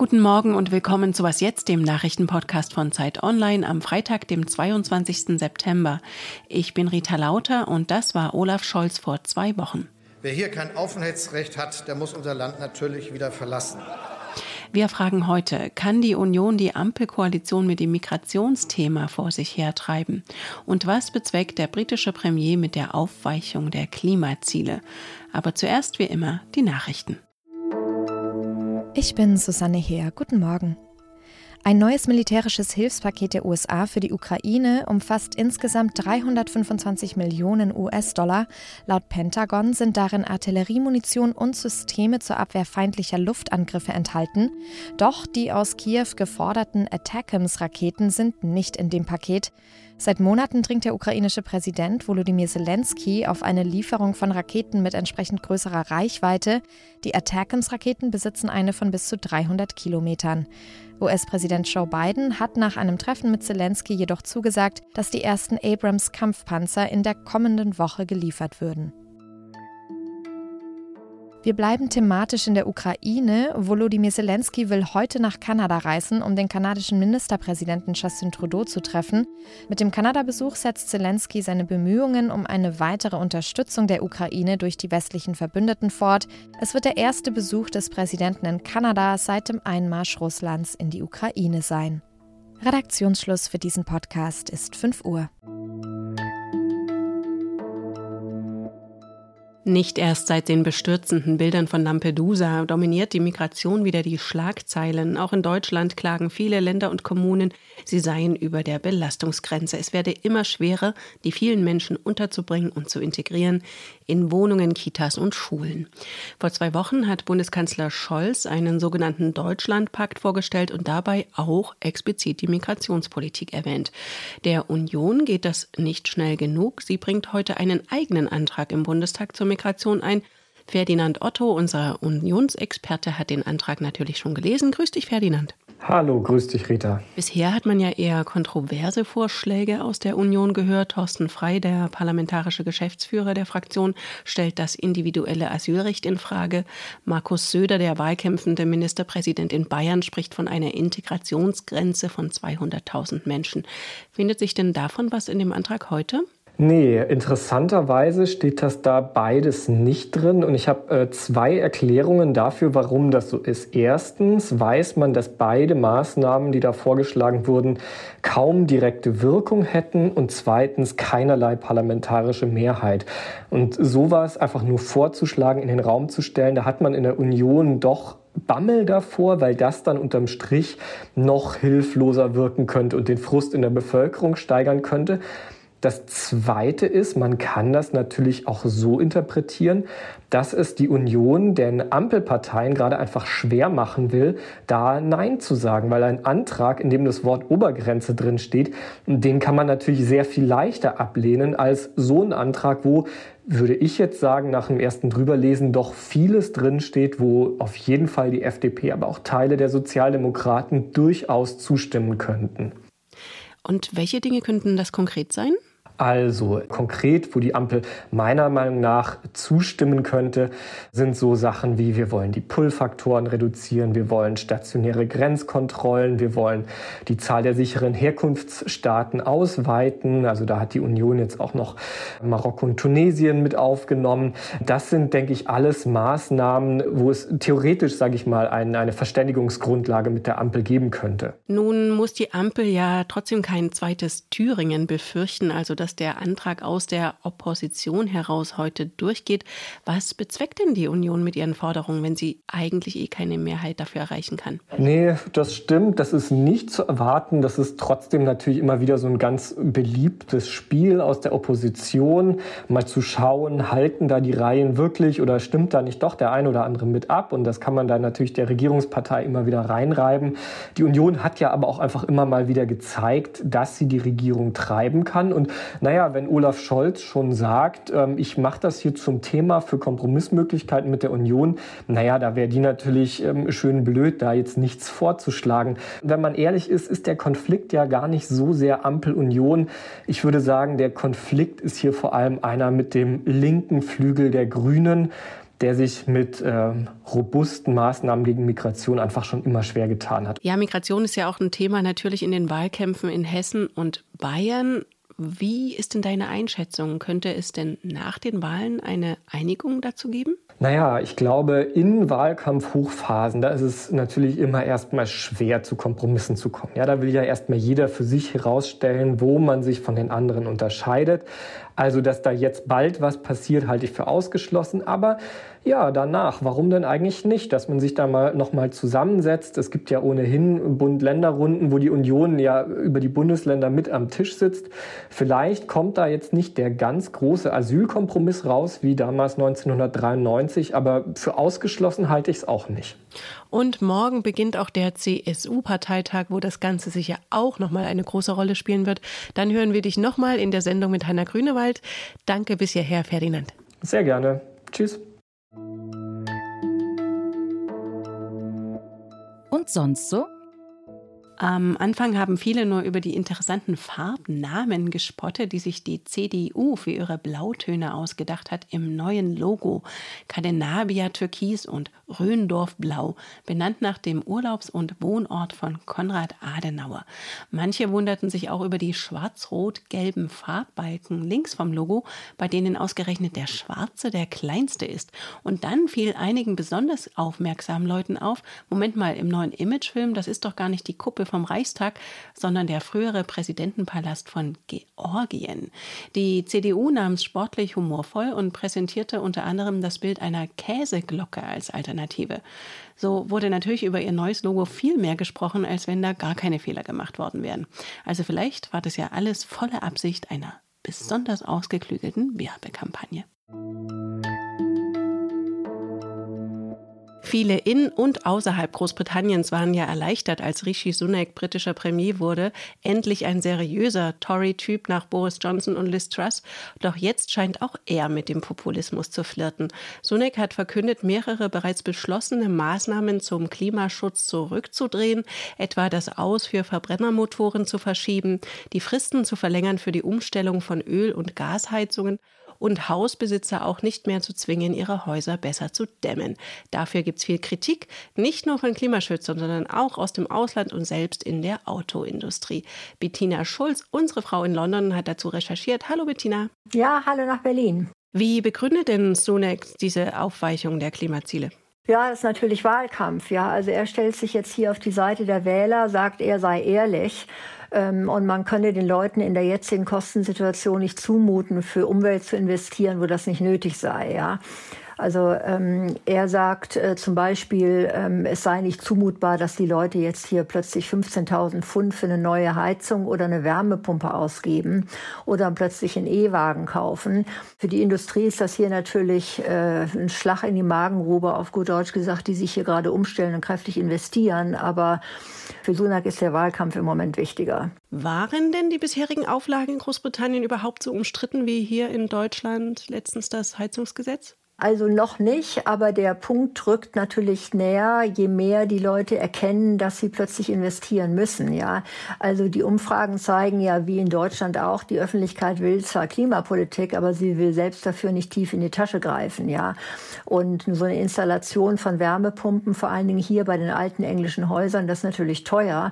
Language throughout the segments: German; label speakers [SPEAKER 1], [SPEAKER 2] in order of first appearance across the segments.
[SPEAKER 1] Guten Morgen und willkommen zu Was jetzt, dem Nachrichtenpodcast von Zeit Online am Freitag, dem 22. September. Ich bin Rita Lauter und das war Olaf Scholz vor zwei Wochen.
[SPEAKER 2] Wer hier kein Aufenthaltsrecht hat, der muss unser Land natürlich wieder verlassen.
[SPEAKER 1] Wir fragen heute, kann die Union die Ampelkoalition mit dem Migrationsthema vor sich hertreiben? Und was bezweckt der britische Premier mit der Aufweichung der Klimaziele? Aber zuerst wie immer die Nachrichten.
[SPEAKER 3] Ich bin Susanne Heer. Guten Morgen. Ein neues militärisches Hilfspaket der USA für die Ukraine umfasst insgesamt 325 Millionen US-Dollar. Laut Pentagon sind darin Artilleriemunition und Systeme zur Abwehr feindlicher Luftangriffe enthalten. Doch die aus Kiew geforderten Attackams-Raketen sind nicht in dem Paket. Seit Monaten dringt der ukrainische Präsident Volodymyr Zelensky auf eine Lieferung von Raketen mit entsprechend größerer Reichweite. Die Attackams-Raketen besitzen eine von bis zu 300 Kilometern. US-Präsident Joe Biden hat nach einem Treffen mit Zelensky jedoch zugesagt, dass die ersten Abrams-Kampfpanzer in der kommenden Woche geliefert würden. Wir bleiben thematisch in der Ukraine. Volodymyr Zelensky will heute nach Kanada reisen, um den kanadischen Ministerpräsidenten Justin Trudeau zu treffen. Mit dem Kanada-Besuch setzt Zelensky seine Bemühungen um eine weitere Unterstützung der Ukraine durch die westlichen Verbündeten fort. Es wird der erste Besuch des Präsidenten in Kanada seit dem Einmarsch Russlands in die Ukraine sein. Redaktionsschluss für diesen Podcast ist 5 Uhr.
[SPEAKER 1] Nicht erst seit den bestürzenden Bildern von Lampedusa dominiert die Migration wieder die Schlagzeilen. Auch in Deutschland klagen viele Länder und Kommunen, sie seien über der Belastungsgrenze. Es werde immer schwerer, die vielen Menschen unterzubringen und zu integrieren in Wohnungen, Kitas und Schulen. Vor zwei Wochen hat Bundeskanzler Scholz einen sogenannten Deutschlandpakt vorgestellt und dabei auch explizit die Migrationspolitik erwähnt. Der Union geht das nicht schnell genug. Sie bringt heute einen eigenen Antrag im Bundestag zur Migration ein. Ferdinand Otto, unser Unionsexperte, hat den Antrag natürlich schon gelesen. Grüß dich, Ferdinand.
[SPEAKER 4] Hallo, grüß dich, Rita.
[SPEAKER 1] Bisher hat man ja eher kontroverse Vorschläge aus der Union gehört. Thorsten Frei, der parlamentarische Geschäftsführer der Fraktion, stellt das individuelle Asylrecht in Frage. Markus Söder, der wahlkämpfende Ministerpräsident in Bayern, spricht von einer Integrationsgrenze von 200.000 Menschen. Findet sich denn davon was in dem Antrag heute?
[SPEAKER 4] Nee, interessanterweise steht das da beides nicht drin und ich habe äh, zwei Erklärungen dafür, warum das so ist. Erstens weiß man, dass beide Maßnahmen, die da vorgeschlagen wurden, kaum direkte Wirkung hätten und zweitens keinerlei parlamentarische Mehrheit. Und sowas einfach nur vorzuschlagen, in den Raum zu stellen, da hat man in der Union doch Bammel davor, weil das dann unterm Strich noch hilfloser wirken könnte und den Frust in der Bevölkerung steigern könnte. Das Zweite ist, man kann das natürlich auch so interpretieren, dass es die Union den Ampelparteien gerade einfach schwer machen will, da Nein zu sagen, weil ein Antrag, in dem das Wort Obergrenze drin steht, den kann man natürlich sehr viel leichter ablehnen als so ein Antrag, wo würde ich jetzt sagen, nach dem ersten Drüberlesen doch vieles drin steht, wo auf jeden Fall die FDP, aber auch Teile der Sozialdemokraten durchaus zustimmen könnten.
[SPEAKER 1] Und welche Dinge könnten das konkret sein?
[SPEAKER 4] Also konkret, wo die Ampel meiner Meinung nach zustimmen könnte, sind so Sachen wie wir wollen die Pull-Faktoren reduzieren, wir wollen stationäre Grenzkontrollen, wir wollen die Zahl der sicheren Herkunftsstaaten ausweiten. Also da hat die Union jetzt auch noch Marokko und Tunesien mit aufgenommen. Das sind, denke ich, alles Maßnahmen, wo es theoretisch, sage ich mal, eine, eine Verständigungsgrundlage mit der Ampel geben könnte.
[SPEAKER 1] Nun muss die Ampel ja trotzdem kein zweites Thüringen befürchten, also das dass der Antrag aus der Opposition heraus heute durchgeht. Was bezweckt denn die Union mit ihren Forderungen, wenn sie eigentlich eh keine Mehrheit dafür erreichen kann?
[SPEAKER 4] Nee, das stimmt. Das ist nicht zu erwarten. Das ist trotzdem natürlich immer wieder so ein ganz beliebtes Spiel aus der Opposition, mal zu schauen, halten da die Reihen wirklich oder stimmt da nicht doch der ein oder andere mit ab? Und das kann man dann natürlich der Regierungspartei immer wieder reinreiben. Die Union hat ja aber auch einfach immer mal wieder gezeigt, dass sie die Regierung treiben kann. Und naja, wenn Olaf Scholz schon sagt, ähm, ich mache das hier zum Thema für Kompromissmöglichkeiten mit der Union, naja, da wäre die natürlich ähm, schön blöd, da jetzt nichts vorzuschlagen. Wenn man ehrlich ist, ist der Konflikt ja gar nicht so sehr Ampel-Union. Ich würde sagen, der Konflikt ist hier vor allem einer mit dem linken Flügel der Grünen. der sich mit äh, robusten Maßnahmen gegen Migration einfach schon immer schwer getan hat.
[SPEAKER 1] Ja, Migration ist ja auch ein Thema natürlich in den Wahlkämpfen in Hessen und Bayern. Wie ist denn deine Einschätzung? Könnte es denn nach den Wahlen eine Einigung dazu geben?
[SPEAKER 4] Naja, ich glaube, in Wahlkampfhochphasen, da ist es natürlich immer erstmal schwer, zu Kompromissen zu kommen. Ja, da will ja erstmal jeder für sich herausstellen, wo man sich von den anderen unterscheidet. Also, dass da jetzt bald was passiert, halte ich für ausgeschlossen. Aber ja, danach, warum denn eigentlich nicht, dass man sich da mal nochmal zusammensetzt? Es gibt ja ohnehin Bund-Länder-Runden, wo die Union ja über die Bundesländer mit am Tisch sitzt. Vielleicht kommt da jetzt nicht der ganz große Asylkompromiss raus, wie damals 1993, aber für ausgeschlossen halte ich es auch nicht.
[SPEAKER 1] Und morgen beginnt auch der CSU-Parteitag, wo das Ganze sicher auch nochmal eine große Rolle spielen wird. Dann hören wir dich nochmal in der Sendung mit Heiner Grünewald. Danke bis hierher, Ferdinand.
[SPEAKER 4] Sehr gerne. Tschüss.
[SPEAKER 5] Und sonst so?
[SPEAKER 1] Am Anfang haben viele nur über die interessanten Farbnamen gespottet, die sich die CDU für ihre Blautöne ausgedacht hat im neuen Logo. Cadenabia Türkis und Röndorf Blau, benannt nach dem Urlaubs- und Wohnort von Konrad Adenauer. Manche wunderten sich auch über die schwarz-rot-gelben Farbbalken links vom Logo, bei denen ausgerechnet der schwarze der kleinste ist. Und dann fiel einigen besonders aufmerksamen Leuten auf, Moment mal, im neuen Imagefilm, das ist doch gar nicht die Kuppe vom Reichstag, sondern der frühere Präsidentenpalast von Georgien. Die CDU nahm es sportlich humorvoll und präsentierte unter anderem das Bild einer Käseglocke als Alternative. So wurde natürlich über ihr neues Logo viel mehr gesprochen, als wenn da gar keine Fehler gemacht worden wären. Also vielleicht war das ja alles volle Absicht einer besonders ausgeklügelten Werbekampagne. Viele in und außerhalb Großbritanniens waren ja erleichtert, als Rishi Sunak britischer Premier wurde. Endlich ein seriöser Tory-Typ nach Boris Johnson und Liz Truss. Doch jetzt scheint auch er mit dem Populismus zu flirten. Sunak hat verkündet, mehrere bereits beschlossene Maßnahmen zum Klimaschutz zurückzudrehen, etwa das Aus für Verbrennermotoren zu verschieben, die Fristen zu verlängern für die Umstellung von Öl- und Gasheizungen und Hausbesitzer auch nicht mehr zu zwingen, ihre Häuser besser zu dämmen. Dafür gibt es viel Kritik, nicht nur von Klimaschützern, sondern auch aus dem Ausland und selbst in der Autoindustrie. Bettina Schulz, unsere Frau in London, hat dazu recherchiert. Hallo Bettina.
[SPEAKER 6] Ja, hallo nach Berlin.
[SPEAKER 1] Wie begründet denn Sunak diese Aufweichung der Klimaziele?
[SPEAKER 6] Ja, das ist natürlich Wahlkampf. Ja, also er stellt sich jetzt hier auf die Seite der Wähler, sagt, er sei ehrlich. Ähm, und man könne den Leuten in der jetzigen Kostensituation nicht zumuten, für Umwelt zu investieren, wo das nicht nötig sei. Ja. Also ähm, er sagt äh, zum Beispiel, ähm, es sei nicht zumutbar, dass die Leute jetzt hier plötzlich 15.000 Pfund für eine neue Heizung oder eine Wärmepumpe ausgeben oder plötzlich einen E-Wagen kaufen. Für die Industrie ist das hier natürlich äh, ein Schlag in die Magengrube, auf gut Deutsch gesagt, die sich hier gerade umstellen und kräftig investieren. Aber für Sunak ist der Wahlkampf im Moment wichtiger.
[SPEAKER 1] Waren denn die bisherigen Auflagen in Großbritannien überhaupt so umstritten wie hier in Deutschland letztens das Heizungsgesetz?
[SPEAKER 6] Also noch nicht, aber der Punkt rückt natürlich näher, je mehr die Leute erkennen, dass sie plötzlich investieren müssen. Ja, also die Umfragen zeigen ja, wie in Deutschland auch, die Öffentlichkeit will zwar Klimapolitik, aber sie will selbst dafür nicht tief in die Tasche greifen. Ja, und so eine Installation von Wärmepumpen, vor allen Dingen hier bei den alten englischen Häusern, das ist natürlich teuer.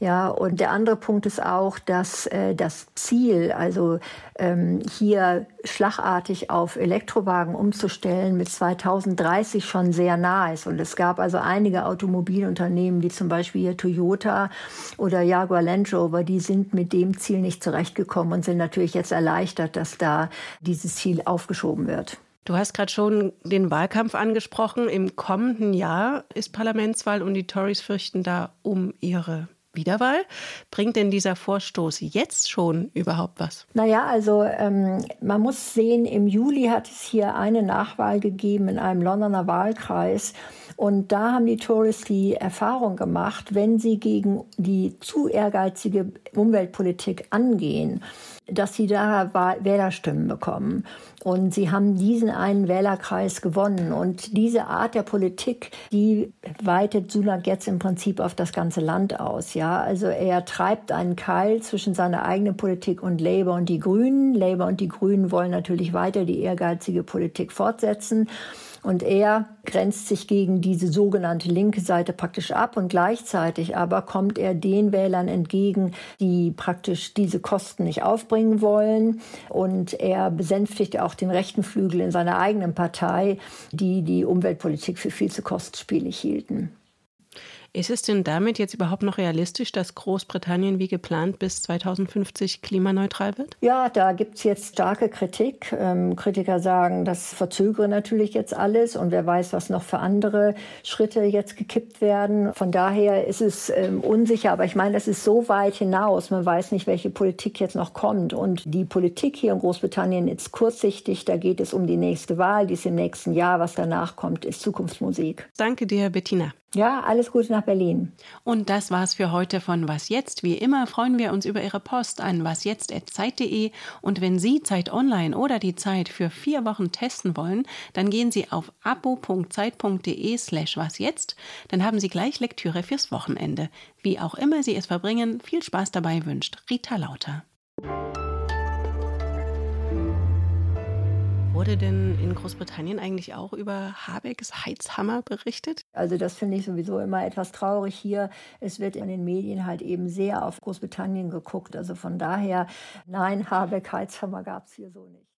[SPEAKER 6] Ja, und der andere Punkt ist auch, dass äh, das Ziel, also ähm, hier schlagartig auf Elektrowagen umzustellen, mit 2030 schon sehr nah ist. Und es gab also einige Automobilunternehmen, wie zum Beispiel hier Toyota oder Jaguar Land Rover, die sind mit dem Ziel nicht zurechtgekommen und sind natürlich jetzt erleichtert, dass da dieses Ziel aufgeschoben wird.
[SPEAKER 1] Du hast gerade schon den Wahlkampf angesprochen. Im kommenden Jahr ist Parlamentswahl und die Tories fürchten da um ihre Wiederwahl. Bringt denn dieser Vorstoß jetzt schon überhaupt was?
[SPEAKER 6] Naja, also ähm, man muss sehen, im Juli hat es hier eine Nachwahl gegeben in einem Londoner Wahlkreis. Und da haben die Tories die Erfahrung gemacht, wenn sie gegen die zu ehrgeizige Umweltpolitik angehen, dass sie da Wählerstimmen bekommen. Und sie haben diesen einen Wählerkreis gewonnen. Und diese Art der Politik, die weitet Sunak jetzt im Prinzip auf das ganze Land aus. Ja, also er treibt einen Keil zwischen seiner eigenen Politik und Labour und die Grünen. Labour und die Grünen wollen natürlich weiter die ehrgeizige Politik fortsetzen. Und er grenzt sich gegen diese sogenannte linke Seite praktisch ab und gleichzeitig aber kommt er den Wählern entgegen, die praktisch diese Kosten nicht aufbringen wollen. Und er besänftigt auch den rechten Flügel in seiner eigenen Partei, die die Umweltpolitik für viel zu kostspielig hielten.
[SPEAKER 1] Ist es denn damit jetzt überhaupt noch realistisch, dass Großbritannien wie geplant bis 2050 klimaneutral wird?
[SPEAKER 6] Ja, da gibt es jetzt starke Kritik. Ähm, Kritiker sagen, das verzögere natürlich jetzt alles und wer weiß, was noch für andere Schritte jetzt gekippt werden. Von daher ist es ähm, unsicher, aber ich meine, das ist so weit hinaus. Man weiß nicht, welche Politik jetzt noch kommt. Und die Politik hier in Großbritannien ist kurzsichtig. Da geht es um die nächste Wahl, die ist im nächsten Jahr. Was danach kommt, ist Zukunftsmusik.
[SPEAKER 1] Danke dir, Bettina.
[SPEAKER 6] Ja, alles Gute nach Berlin.
[SPEAKER 1] Und das war's für heute von Was Jetzt. Wie immer freuen wir uns über Ihre Post an wasjetzt.zeit.de. Und wenn Sie Zeit Online oder die Zeit für vier Wochen testen wollen, dann gehen Sie auf abo.zeit.de slash wasjetzt. Dann haben Sie gleich Lektüre fürs Wochenende. Wie auch immer Sie es verbringen, viel Spaß dabei wünscht Rita Lauter. Wurde denn in Großbritannien eigentlich auch über Habecks Heizhammer berichtet?
[SPEAKER 6] Also das finde ich sowieso immer etwas traurig hier. Es wird in den Medien halt eben sehr auf Großbritannien geguckt. Also von daher, nein, Habeck Heizhammer gab es hier so nicht.